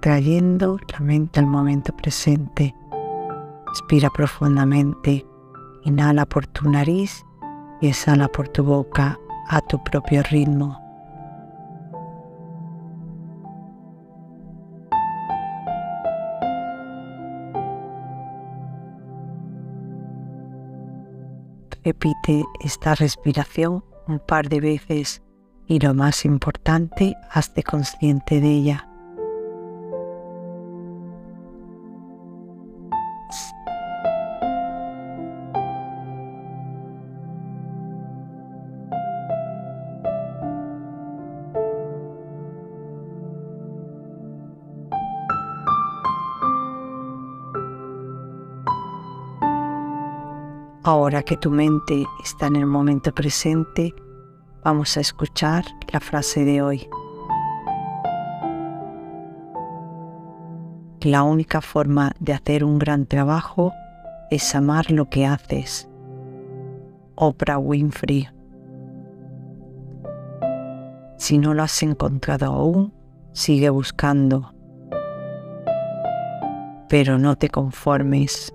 trayendo la mente al momento presente. Respira profundamente, inhala por tu nariz y exhala por tu boca a tu propio ritmo. Repite esta respiración un par de veces y lo más importante, hazte consciente de ella. Ahora que tu mente está en el momento presente, vamos a escuchar la frase de hoy. La única forma de hacer un gran trabajo es amar lo que haces. Oprah Winfrey. Si no lo has encontrado aún, sigue buscando. Pero no te conformes.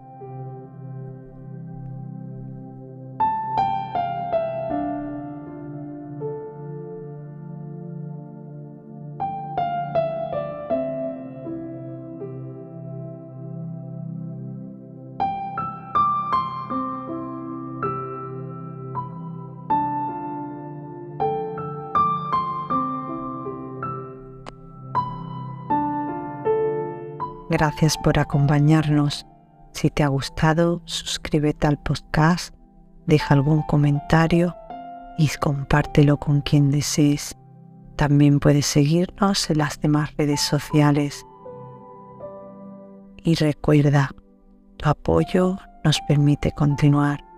Gracias por acompañarnos. Si te ha gustado, suscríbete al podcast, deja algún comentario y compártelo con quien desees. También puedes seguirnos en las demás redes sociales. Y recuerda, tu apoyo nos permite continuar.